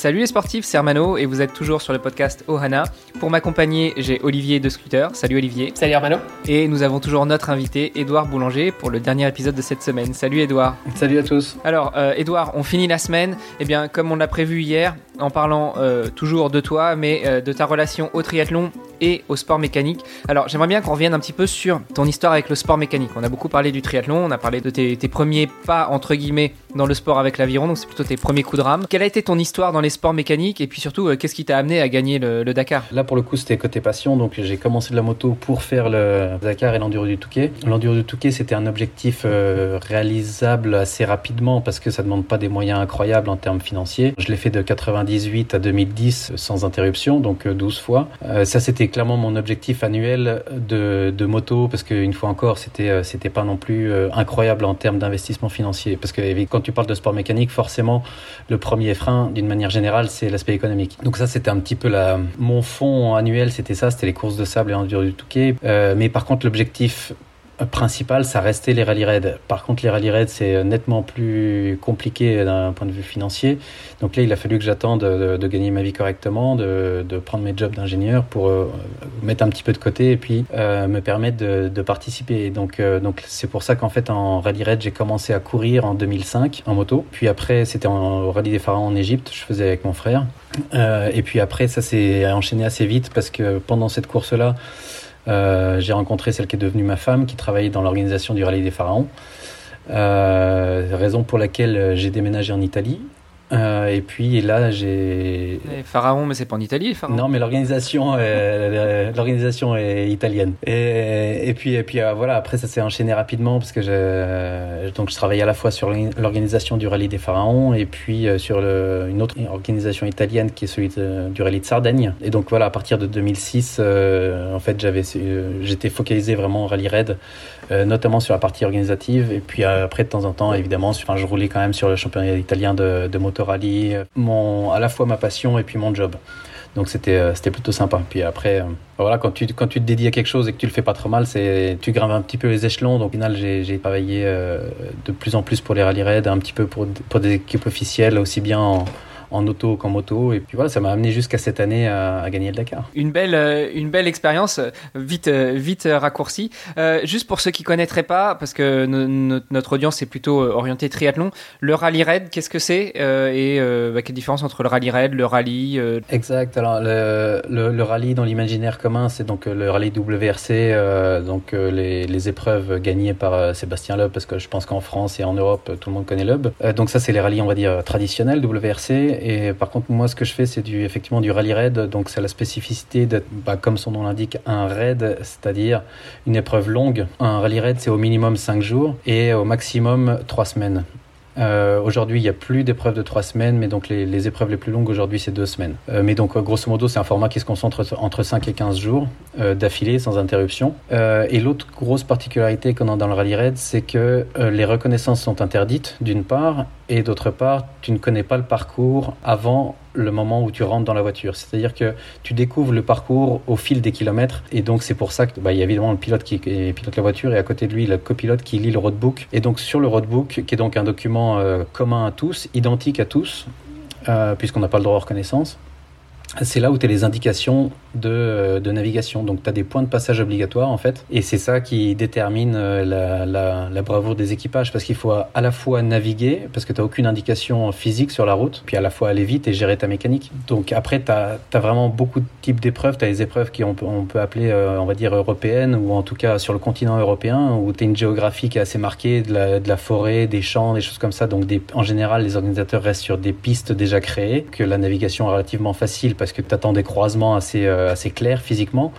Salut les sportifs, c'est Hermano et vous êtes toujours sur le podcast Ohana. Pour m'accompagner, j'ai Olivier de Scooter. Salut Olivier. Salut Hermano. Et nous avons toujours notre invité, Édouard Boulanger, pour le dernier épisode de cette semaine. Salut Édouard. Salut à tous. Alors, euh, Édouard, on finit la semaine. Eh bien, comme on l'a prévu hier, en parlant euh, toujours de toi, mais euh, de ta relation au triathlon et au sport mécanique. Alors, j'aimerais bien qu'on revienne un petit peu sur ton histoire avec le sport mécanique. On a beaucoup parlé du triathlon, on a parlé de tes, premiers pas, entre guillemets, dans le sport avec l'aviron, donc c'est plutôt tes premiers coups de rame. Quelle a été ton histoire dans les sports mécaniques et puis surtout, euh, qu'est-ce qui t'a amené à gagner le, Dakar? Là, pour le coup, c'était côté passion, donc j'ai commencé de la moto pour faire le Dakar et l'enduro du Touquet. L'enduro du Touquet, c'était un objectif euh, réalisable assez rapidement parce que ça demande pas des moyens incroyables en termes financiers. Je l'ai fait de 98 à 2010 sans interruption, donc 12 euh, fois. Ça, c'était clairement mon objectif annuel de, moto parce qu'une fois encore, c'était euh, c'était pas non plus euh, incroyable en termes d'investissement financier. Parce que quand tu parles de sport mécanique, forcément, le premier frein, d'une manière générale, c'est l'aspect économique. Donc ça, c'était un petit peu la, mon fond annuel, c'était ça, c'était les courses de sable et enduro du Touquet. Euh, mais par contre, l'objectif principal, ça restait les rallye raids. Par contre, les rallye raids, c'est nettement plus compliqué d'un point de vue financier. Donc là, il a fallu que j'attende de, de, gagner ma vie correctement, de, de prendre mes jobs d'ingénieur pour euh, mettre un petit peu de côté et puis euh, me permettre de, de participer. Donc, euh, donc c'est pour ça qu'en fait, en rallye raid, j'ai commencé à courir en 2005 en moto. Puis après, c'était au rallye des pharaons en Égypte. Je faisais avec mon frère. Euh, et puis après, ça s'est enchaîné assez vite parce que pendant cette course-là, euh, j'ai rencontré celle qui est devenue ma femme, qui travaillait dans l'organisation du Rallye des Pharaons. Euh, raison pour laquelle j'ai déménagé en Italie. Euh, et puis là, j'ai. Les pharaons, mais c'est pas en Italie, les pharaons. Non, mais l'organisation, euh, l'organisation est italienne. Et, et puis, et puis euh, voilà. Après, ça s'est enchaîné rapidement parce que je, donc je travaillais à la fois sur l'organisation du rallye des pharaons et puis euh, sur le, une autre organisation italienne qui est celui de, du rallye de Sardaigne. Et donc voilà, à partir de 2006, euh, en fait, j'avais, j'étais focalisé vraiment en rallye raid, notamment sur la partie organisative. Et puis après, de temps en temps, évidemment, enfin, je roulais quand même sur le championnat italien de, de moto rallye, mon, à la fois ma passion et puis mon job. Donc c'était euh, plutôt sympa. Puis après, euh, voilà, quand tu, quand tu te dédies à quelque chose et que tu le fais pas trop mal, c'est tu grimpes un petit peu les échelons. Donc au final, j'ai travaillé euh, de plus en plus pour les rallye raids, un petit peu pour, pour des équipes officielles, aussi bien en, en auto qu'en moto. Et puis voilà, ça m'a amené jusqu'à cette année à, à, gagner le Dakar. Une belle, euh, une belle expérience, vite, euh, vite raccourcie. Euh, juste pour ceux qui connaîtraient pas, parce que no, notre audience est plutôt orientée triathlon, le rallye raid, qu'est-ce que c'est et bah, quelle différence entre le rallye raid, le rallye Exact. Alors le, le, le rallye dans l'imaginaire commun, c'est donc le rallye WRC, donc les, les, épreuves gagnées par Sébastien Loeb, parce que je pense qu'en France et en Europe, tout le monde connaît Loeb. donc ça, c'est les rallyes, on va dire traditionnels WRC. Et par contre, moi, ce que je fais, c'est du, effectivement du rallye raid. Donc, c'est la spécificité d'être, bah, comme son nom l'indique, un raid, c'est-à-dire une épreuve longue. Un rallye raid, c'est au minimum 5 jours et au maximum 3 semaines. Euh, aujourd'hui, il n'y a plus d'épreuves de trois semaines, mais donc les, épreuves les plus longues aujourd'hui, c'est deux semaines. Euh, mais donc, grosso modo, c'est un format qui se concentre entre 5 et 15 jours euh, d'affilée, sans interruption. Euh, et l'autre grosse particularité qu'on a dans le rallye raid, c'est que euh, les reconnaissances sont interdites, d'une part, et d'autre part, tu ne connais pas le parcours avant le moment où tu rentres dans la voiture. C'est-à-dire que tu découvres le parcours au fil des kilomètres et donc c'est pour ça qu'il bah, y a évidemment le pilote qui pilote la voiture et à côté de lui le copilote qui lit le roadbook. Et donc sur le roadbook, qui est donc un document euh, commun à tous, identique à tous, euh, puisqu'on n'a pas le droit de reconnaissance, c'est là où tu as les indications de, de navigation. Donc, tu as des points de passage obligatoires, en fait. Et c'est ça qui détermine la, la, la, bravoure des équipages. Parce qu'il faut à la fois naviguer, parce que tu n'as aucune indication physique sur la route, puis à la fois aller vite et gérer ta mécanique. Donc, après, tu as, vraiment beaucoup de types d'épreuves. Tu as les épreuves qui on peut, on peut appeler, euh, on va dire, européennes, ou en tout cas sur le continent européen, où tu as une géographie qui est assez marquée, de la, de la forêt, des champs, des choses comme ça. Donc, des, en général, les organisateurs restent sur des pistes déjà créées, que la navigation est relativement facile parce que tu attends des croisements assez, euh, assez clairs physiquement.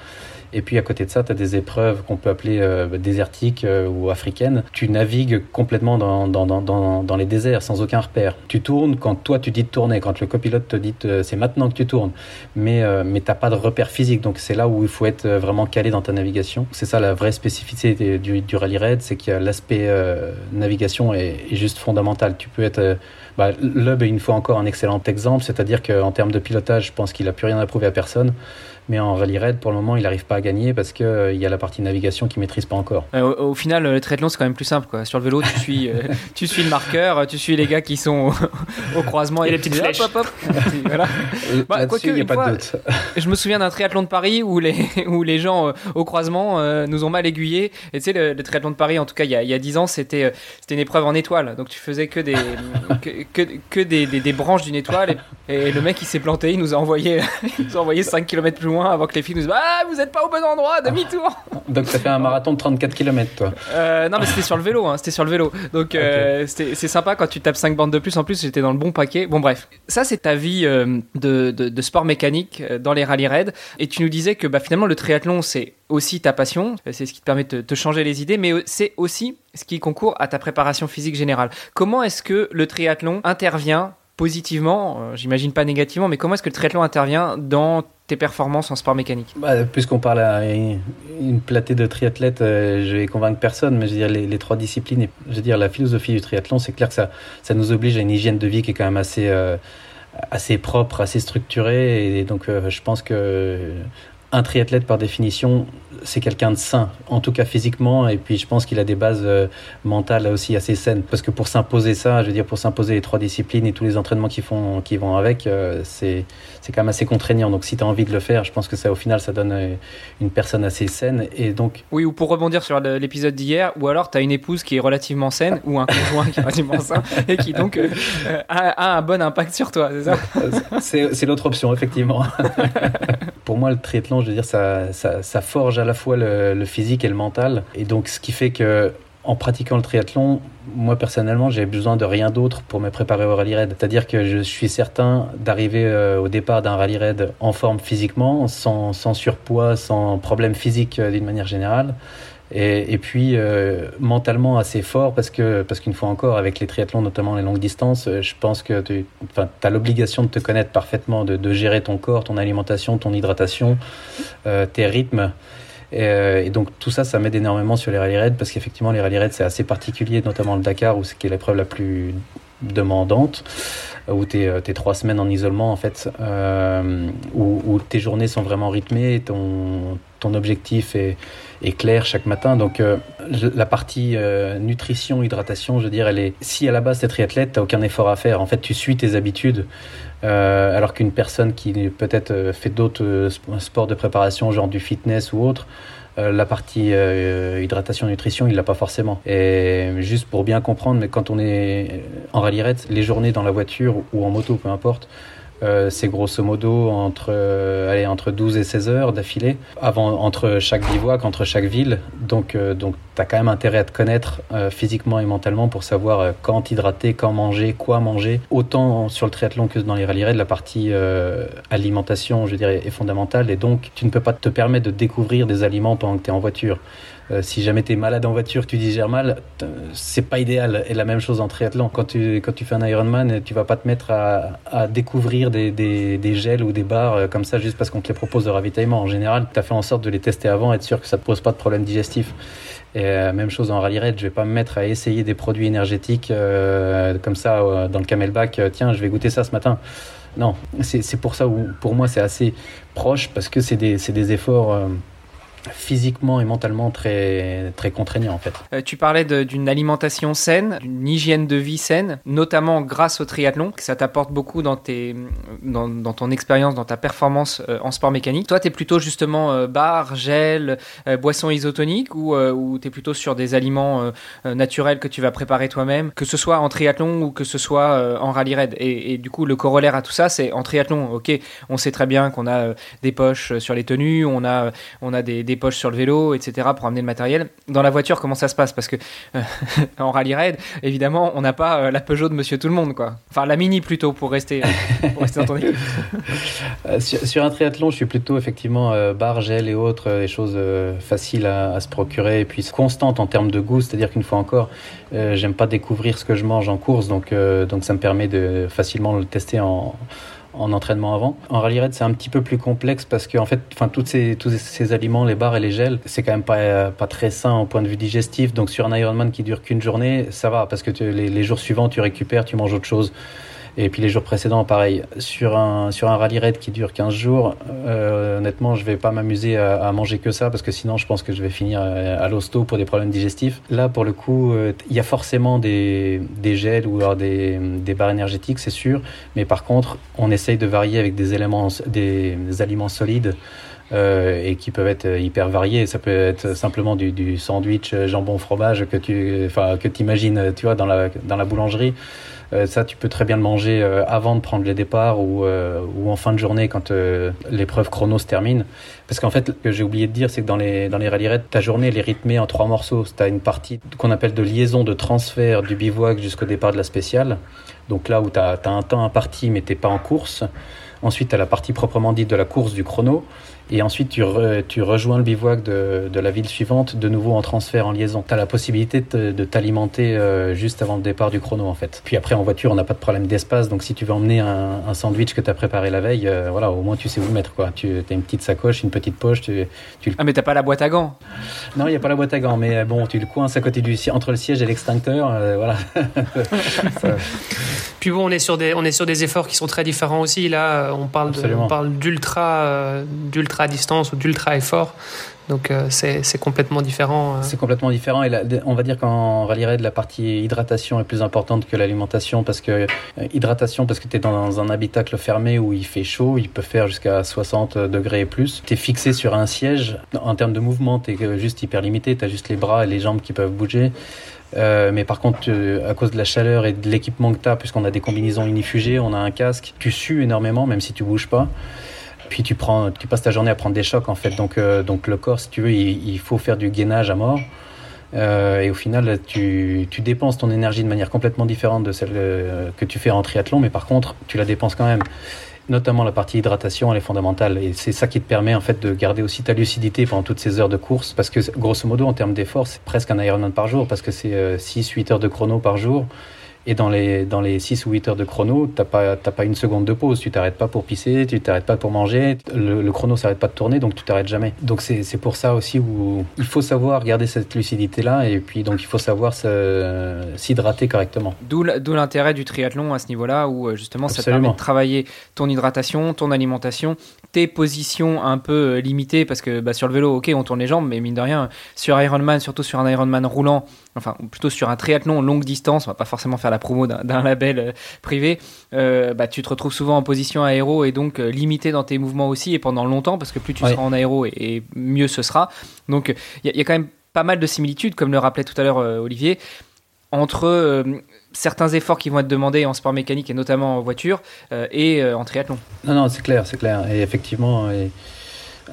Et puis à côté de ça, tu as des épreuves qu'on peut appeler désertiques ou africaines. Tu navigues complètement dans, dans, dans, dans, les déserts sans aucun repère. Tu tournes quand toi tu dis de tourner, quand le copilote te dit c'est maintenant que tu tournes. Mais, mais tu n'as pas de repère physique. Donc c'est là où il faut être vraiment calé dans ta navigation. C'est ça la vraie spécificité du, du rallye raid, c'est que l'aspect navigation est, est, juste fondamental. Tu peux être bah, Lub est une fois encore un excellent exemple, c'est-à-dire qu'en termes de pilotage, je pense qu'il n'a plus rien à prouver à personne. Mais en rallye raid, pour le moment, il n'arrive pas à gagner parce qu'il euh, y a la partie navigation qu'il maîtrise pas encore. Euh, au, final, le triathlon, c'est quand même plus simple. Quoi. Sur le vélo, tu suis, euh, tu suis le marqueur, tu suis les gars qui sont au, croisement et, les petites flèches. Hop, hop, voilà. Bah, a pas de doute. Je me souviens d'un triathlon de Paris où les, où les gens au croisement nous ont mal aiguillés. Et tu sais, le, triathlon de Paris, en tout cas, il y a, il y a 10 ans, c'était une épreuve en étoile. Donc tu faisais que des, que, que, des, des, branches d'une étoile. Et, le mec, il s'est planté, il nous a envoyé, il nous a envoyé 5 km plus loin avant que les filles nous disent Ah, vous n'êtes pas au bon endroit, demi-tour Donc, ça fait un marathon de 34 km, toi euh, Non, mais c'était sur le vélo, hein, c'était sur le vélo. Donc, euh, c'est sympa quand tu tapes 5 bandes de plus. En plus, j'étais dans le bon paquet. Bon, bref. Ça, c'est ta vie euh, de, de, sport mécanique dans les rallyes raids. Et tu nous disais que bah, finalement, le triathlon, c'est aussi ta passion, c'est ce qui te permet de te changer les idées, mais c'est aussi ce qui concourt à ta préparation physique générale. Comment est-ce que le triathlon intervient positivement, j'imagine pas négativement, mais comment est-ce que le triathlon intervient dans performances en sport mécanique? Bah, Puisqu'on parle à une platée de triathlètes, euh, je vais convaincre personne, mais je veux dire, les, trois disciplines, je veux dire, la philosophie du triathlon, c'est clair que ça, ça nous oblige à une hygiène de vie qui est quand même assez, euh, assez propre, assez structurée. Et donc, euh, je pense que un triathlète, par définition, c'est quelqu'un de sain, en tout cas physiquement, et puis je pense qu'il a des bases euh, mentales aussi assez saines. Parce que pour s'imposer ça, je veux dire, pour s'imposer les trois disciplines et tous les entraînements qui, font, qui vont avec, euh, c'est c'est quand même assez contraignant. Donc si tu as envie de le faire, je pense que ça, au final, ça donne euh, une personne assez saine. Et donc... Oui, ou pour rebondir sur l'épisode d'hier, ou alors tu as une épouse qui est relativement saine, ou un conjoint qui est relativement sain, et qui donc a, un bon impact sur toi, c'est ça? C'est l'autre option, effectivement. pour moi, le triathlon, je veux dire, ça, forge à la fois le, physique et le mental. Et donc, ce qui fait que en pratiquant le triathlon, moi personnellement, j'ai besoin de rien d'autre pour me préparer au rallye raid. C'est-à-dire que je suis certain d'arriver euh, au départ d'un rallye raid en forme physiquement, sans, sans surpoids, sans problème physique euh, d'une manière générale. Et, puis euh, mentalement assez fort parce que parce qu'une fois encore avec les triathlons notamment les longues distances je pense que tu as l'obligation de te connaître parfaitement de, gérer ton corps ton alimentation ton hydratation euh, tes rythmes. Et, donc tout ça ça m'aide énormément sur les rallye raids parce qu'effectivement les rallye raids c'est assez particulier notamment le Dakar où c'est qui est l'épreuve la plus demandante où tu es, es, trois semaines en isolement en fait euh, où, tes journées sont vraiment rythmées ton objectif est clair chaque matin. Donc euh, la partie euh, nutrition, hydratation, je veux dire, elle est. Si à la base t'es triathlète, t'as aucun effort à faire. En fait, tu suis tes habitudes. Euh, alors qu'une personne qui peut-être fait d'autres sports de préparation, genre du fitness ou autre, la partie hydratation nutrition il l'a pas forcément et juste pour bien comprendre mais quand on est en rallye les journées dans la voiture ou en moto peu importe euh, c'est grosso modo entre, euh, allez, entre 12 et 16 heures d'affilée, avant, entre chaque bivouac, entre chaque ville. Donc, euh, donc tu as quand même intérêt à te connaître physiquement et mentalement pour savoir quand hydrater, quand manger, quoi manger. Autant sur le triathlon que dans les rallye la partie alimentation, je est fondamentale. Et donc, tu ne peux pas te permettre de découvrir des aliments pendant que tu es en voiture. Euh, si jamais tu es malade en voiture, tu digères mal, c'est pas idéal. Et la même chose en triathlon. Quand tu, quand tu fais un Ironman, tu vas pas te mettre à, découvrir des, des, gels ou des bars euh, comme ça juste parce qu'on te les propose de ravitaillement. En général, tu as fait en sorte de les tester avant, être sûr que ça te pose pas de problème digestif. Et euh, même chose en rallye raid, je vais pas me mettre à essayer des produits énergétiques comme ça dans le camelback. tiens, je vais goûter ça ce matin. Non, c'est pour ça où pour moi c'est assez proche parce que c'est des, des efforts physiquement et mentalement très, très contraignant en fait. Euh, tu parlais d'une alimentation saine, d'une hygiène de vie saine, notamment grâce au triathlon, que ça t'apporte beaucoup dans, tes, dans, ton expérience, dans ta performance euh, en sport mécanique. Toi, tu es plutôt justement euh, bar, gel, boisson isotonique ou, ou tu es plutôt sur des aliments naturels que tu vas préparer toi-même, que ce soit en triathlon ou que ce soit en rallye raid. Et, du coup, le corollaire à tout ça, c'est en triathlon, ok, on sait très bien qu'on a des poches sur les tenues, on a, on a des poches sur le vélo, etc. pour amener le matériel. Dans la voiture, comment ça se passe? Parce que en rallye raid, évidemment, on n'a pas la Peugeot de Monsieur Tout le Monde, quoi. Enfin, la Mini plutôt pour rester, rester dans ton équipe. sur, un triathlon, je suis plutôt effectivement bar, gel et autres, des choses faciles à, à, se procurer et puis constantes en termes de goût. C'est-à-dire qu'une fois encore, j'aime pas découvrir ce que je mange en course, donc donc ça me permet de facilement le tester en en entraînement avant. En rallye raid, c'est un petit peu plus complexe parce que en fait, enfin tous ces tous ces aliments, les barres et les gels, c'est quand même pas pas très sain au point de vue digestif. Donc sur un Ironman qui dure qu'une journée, ça va parce que les, les, jours suivants, tu récupères, tu manges autre chose. Et puis les jours précédents, pareil. Sur un, sur un rallye raid qui dure 15 jours, euh, honnêtement, je vais pas m'amuser à, à, manger que ça parce que sinon, je pense que je vais finir à l'hosto pour des problèmes digestifs. Là, pour le coup, euh, il y a forcément des, des gels ou alors des, des barres énergétiques, c'est sûr. Mais par contre, on essaye de varier avec des éléments, des, aliments solides. Euh, et qui peuvent être hyper variés. Ça peut être simplement du, du sandwich jambon fromage que tu, enfin que imagines, tu vois, dans la dans la boulangerie. Euh, ça, tu peux très bien le manger euh, avant de prendre les départs ou, euh, ou en fin de journée quand l'épreuve chrono se termine. Parce qu'en fait, ce que j'ai oublié de dire, c'est que dans les, dans les rallye raids, ta journée, elle est rythmée en trois morceaux. Tu as une partie qu'on appelle de liaison, de transfert du bivouac jusqu'au départ de la spéciale. Donc là où tu as, un temps imparti, mais tu pas en course. Ensuite, tu as la partie proprement dite de la course du chrono. Et ensuite, tu, tu rejoins le bivouac de, de, la ville suivante, de nouveau en transfert, en liaison. Tu as la possibilité de, de t'alimenter euh, juste avant le départ du chrono, en fait. Puis après, en voiture, on n'a pas de problème d'espace. Donc, si tu veux emmener un, un sandwich que tu as préparé la veille, euh, voilà, au moins, tu sais où le mettre. Quoi. Tu as une petite sacoche, une petite poche. Tu, tu... Ah, mais t'as pas la boîte à gants Non, il n'y a pas la boîte à gants. Mais bon, tu le coinces à côté du entre le siège et l'extincteur. Euh, voilà. Puis bon, on est, sur des, on est sur des efforts qui sont très différents aussi. Là, on parle, de, on parle d'ultra, d'ultra à distance ou d'ultra effort. Donc euh, c'est complètement différent. Euh. C'est complètement différent et on va dire qu'en rallye raid la partie hydratation est plus importante que l'alimentation parce que euh, hydratation parce que tu es dans un habitacle fermé où il fait chaud, il peut faire jusqu'à 60 degrés et plus. Tu es fixé sur un siège. En termes de mouvement, tu es juste hyper limité, tu as juste les bras et les jambes qui peuvent bouger. Mais par contre, à cause de la chaleur et de l'équipement que tu as, puisqu'on a des combinaisons unifugées, on a un casque, tu sues énormément, même si tu bouges pas puis tu prends, tu passes ta journée à prendre des chocs en fait. Donc, euh, donc le corps, si tu veux, il, faut faire du gainage à mort. Euh, et au final, tu, tu, dépenses ton énergie de manière complètement différente de celle euh, que tu fais en triathlon, mais par contre, tu la dépenses quand même. Notamment la partie hydratation, elle est fondamentale. Et c'est ça qui te permet en fait de garder aussi ta lucidité pendant toutes ces heures de course. Parce que grosso modo, en termes d'effort, c'est presque un Ironman par jour, parce que c'est 6-8 heures de chrono par jour. Et dans les, dans les 6 ou 8 heures de chrono, tu n'as pas, pas une seconde de pause. Tu t'arrêtes pas pour pisser, tu t'arrêtes pas pour manger. Le, le chrono s'arrête pas de tourner, donc tu t'arrêtes jamais. Donc c'est pour ça aussi où il faut savoir garder cette lucidité-là et puis donc il faut savoir s'hydrater correctement. D'où l'intérêt du triathlon à ce niveau-là, où euh, justement ça te permet de travailler ton hydratation, ton alimentation, tes positions un peu euh, limitées, parce que bah, sur le vélo, ok, on tourne les jambes, mais mine de rien, sur Ironman, surtout sur un Ironman roulant, enfin plutôt sur un triathlon longue distance, on va pas forcément faire la promo d'un label euh, privé, euh, bah, tu te retrouves souvent en position aéro et donc limité dans tes mouvements aussi et pendant longtemps, parce que plus tu seras en aéro et, mieux ce sera. Donc il y, y, a quand même pas mal de similitudes, comme le rappelait tout à l'heure Olivier, entre certains efforts qui vont être demandés en sport mécanique et notamment en voiture euh, et euh, en triathlon. Non, non, c'est clair, c'est clair. Et effectivement, et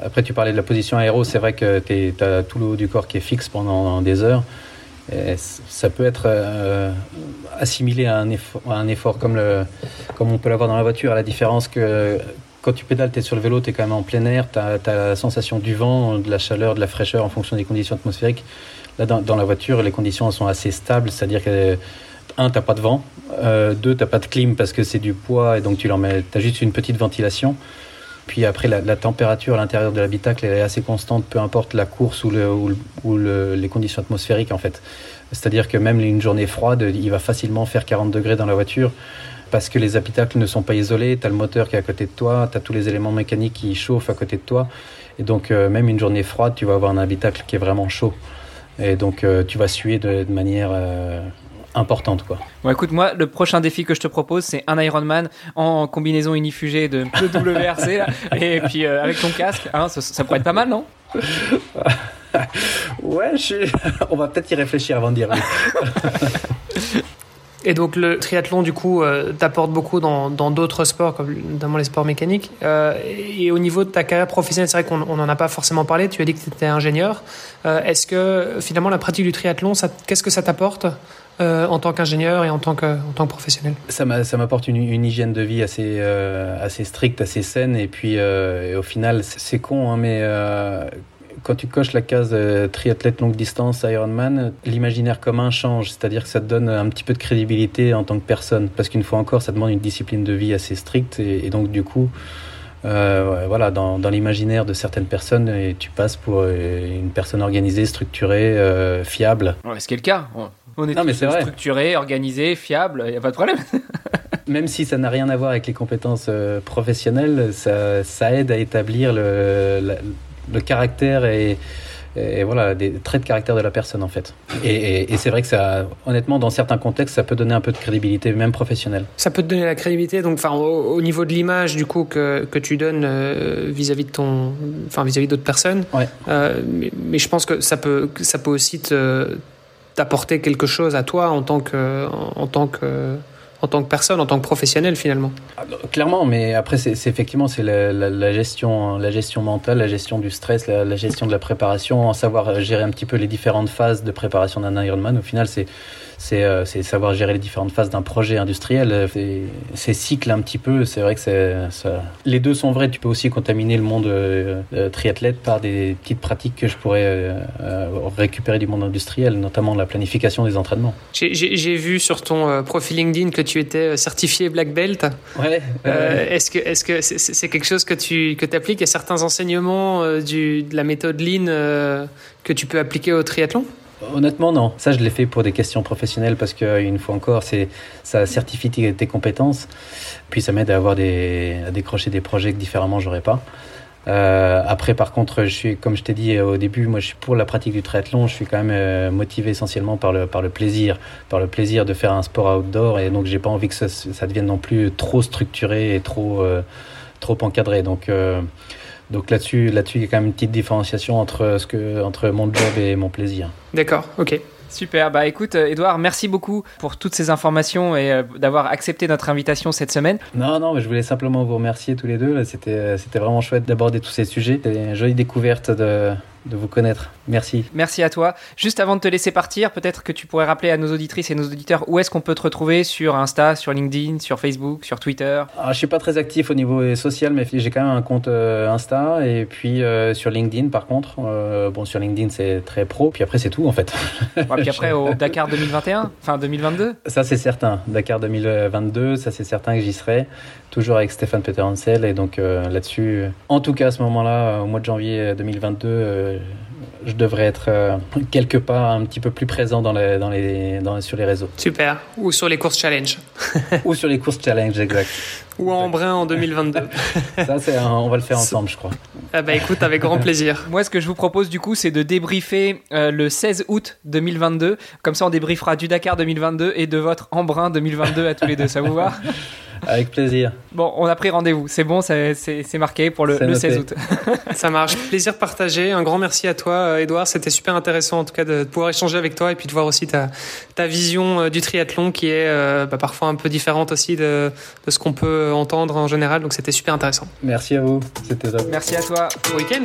après tu parlais de la position aéro, c'est vrai que tu as tout le haut du corps qui est fixe pendant des heures. Et ça peut être euh, assimilé à un effort, comme, on peut l'avoir dans la voiture, à la différence que quand tu pédales, tu es sur le vélo, tu es quand même en plein air, tu as, la sensation du vent, de la chaleur, de la fraîcheur en fonction des conditions atmosphériques. Là, dans, la voiture, les conditions sont assez stables, c'est-à-dire que un, t'as pas de vent. Euh, deux, t'as pas de clim parce que c'est du poids et donc tu leur mets, as juste une petite ventilation. Puis après, la, température à l'intérieur de l'habitacle est assez constante, peu importe la course ou, le, ou, les conditions atmosphériques en fait. C'est-à-dire que même une journée froide, il va facilement faire 40 degrés dans la voiture parce que les habitacles ne sont pas isolés. Tu as le moteur qui est à côté de toi, tu as tous les éléments mécaniques qui chauffent à côté de toi. Et donc, euh, même une journée froide, tu vas avoir un habitacle qui est vraiment chaud. Et donc, euh, tu vas suer de, manière importante quoi. Bon écoute moi le prochain défi que je te propose c'est un Ironman en combinaison unifugée de, WRC et puis euh, avec ton casque hein, ça, pourrait être pas mal non? Ouais je on va peut-être y réfléchir avant de dire oui. Et donc le triathlon, du coup, euh, t'apporte beaucoup dans d'autres sports, comme notamment les sports mécaniques. Euh, et au niveau de ta carrière professionnelle, c'est vrai qu'on n'en a pas forcément parlé. Tu as dit que tu étais ingénieur. Euh, est-ce que finalement la pratique du triathlon, qu'est-ce que ça t'apporte en tant qu'ingénieur et en tant que, en tant que professionnel Ça m'apporte une, une, hygiène de vie assez, assez stricte, assez saine. Et puis au final, c'est con, hein, mais quand tu coches la case euh, triathlète longue distance Ironman, l'imaginaire commun change, c'est-à-dire que ça te donne un petit peu de crédibilité en tant que personne, parce qu'une fois encore, ça demande une discipline de vie assez stricte, et, donc du coup, euh, voilà, dans, l'imaginaire de certaines personnes, et tu passes pour euh, une personne organisée, structurée, fiable. Ouais, ce qui est le cas. On est, non, mais structuré, organisé, fiable, il n'y a pas de problème. Même si ça n'a rien à voir avec les compétences professionnelles, ça, ça, aide à établir le, le caractère et, voilà, des traits de caractère de la personne en fait. Et, c'est vrai que ça, honnêtement, dans certains contextes, ça peut donner un peu de crédibilité, même professionnelle. Ça peut te donner la crédibilité, donc, enfin, au, niveau de l'image du coup que, que tu donnes euh, vis-à-vis de ton, enfin, vis-à-vis d'autres personnes. Ouais. Euh, mais, mais, je pense que ça peut, ça peut aussi t'apporter quelque chose à toi en tant que, en tant que en tant que personne, en tant que professionnel finalement. Ah, clairement, mais après c'est effectivement c'est la, gestion, la gestion mentale, la gestion du stress, la, gestion de la préparation, savoir gérer un petit peu les différentes phases de préparation d'un Ironman. Au final, c'est euh, c'est savoir gérer les différentes phases d'un projet industriel. Euh, c'est cycle un petit peu. C'est vrai que ça... les deux sont vrais. Tu peux aussi contaminer le monde euh, triathlète par des petites pratiques que je pourrais récupérer du monde industriel, notamment la planification des entraînements. J'ai vu sur ton profil LinkedIn que tu étais certifié Black Belt. Ouais. Est-ce que est-ce que c'est quelque chose que tu que appliques à certains enseignements du, de la méthode Lean que tu peux appliquer au triathlon? Honnêtement, non. Ça, je l'ai fait pour des questions professionnelles parce qu'une fois encore, c'est ça certifie tes compétences. Puis ça m'aide à avoir des à décrocher des projets que différemment j'aurais pas. Euh, après, par contre, je suis, comme je t'ai dit au début, moi, je suis pour la pratique du triathlon. Je suis quand même euh, motivé essentiellement par le par le plaisir, par le plaisir de faire un sport outdoor. Et donc, j'ai pas envie que ça, devienne non plus trop structuré et trop euh, trop encadré. Donc euh, donc là-dessus, là-dessus, il y a quand même une petite différenciation entre, entre mon job et mon plaisir. D'accord, ok. Super, bah écoute Edouard, merci beaucoup pour toutes ces informations et euh, d'avoir accepté notre invitation cette semaine. Non, non, mais je voulais simplement vous remercier tous les deux. C'était, c'était vraiment chouette d'aborder tous ces sujets. C'était une jolie découverte de, de vous connaître. Merci. Merci à toi. Juste avant de te laisser partir, peut-être que tu pourrais rappeler à nos auditrices et nos auditeurs où est-ce qu'on peut te retrouver sur Insta, sur LinkedIn, sur Facebook, sur Twitter? Ah, je suis pas très actif au niveau social, mais j'ai quand même un compte euh, Insta et puis euh, sur LinkedIn par contre. Euh, bon, sur LinkedIn c'est très pro. Puis après c'est tout en fait. Et puis après au Dakar 2021, enfin 2022. Ça c'est certain. Dakar 2022, ça c'est certain que j'y serai. Toujours avec Stéphane Peter Hansel et donc là-dessus, en tout cas à ce moment-là, au mois de janvier 2022 je devrais être euh, quelque part un petit peu plus présent dans les, dans les, dans, sur les réseaux. Super. Ou sur les courses challenge. Ou sur les courses challenge, exact. Ou en brun en 2022. Ça, c'est on va le faire ensemble, je crois. Ah bah écoute, avec grand plaisir. Moi, ce que je vous propose du coup, c'est de débriefer euh, le 16 août 2022. Comme ça, on débriefera du Dakar 2022 et de votre Embrun 2022 à tous les deux. Ça vous va? Avec plaisir. Bon, on a pris rendez-vous. C'est bon, c'est marqué pour le, 16 août. Ça marche. Plaisir partagé. Un grand merci à toi, Edouard. C'était super intéressant, en tout cas, de pouvoir échanger avec toi et puis de voir aussi ta, ta vision euh, du triathlon qui est euh, bah, parfois un peu différente aussi de, de ce qu'on peut entendre en général. Donc, c'était super intéressant. Merci à vous. C'était top. Merci à toi. Bon week-end.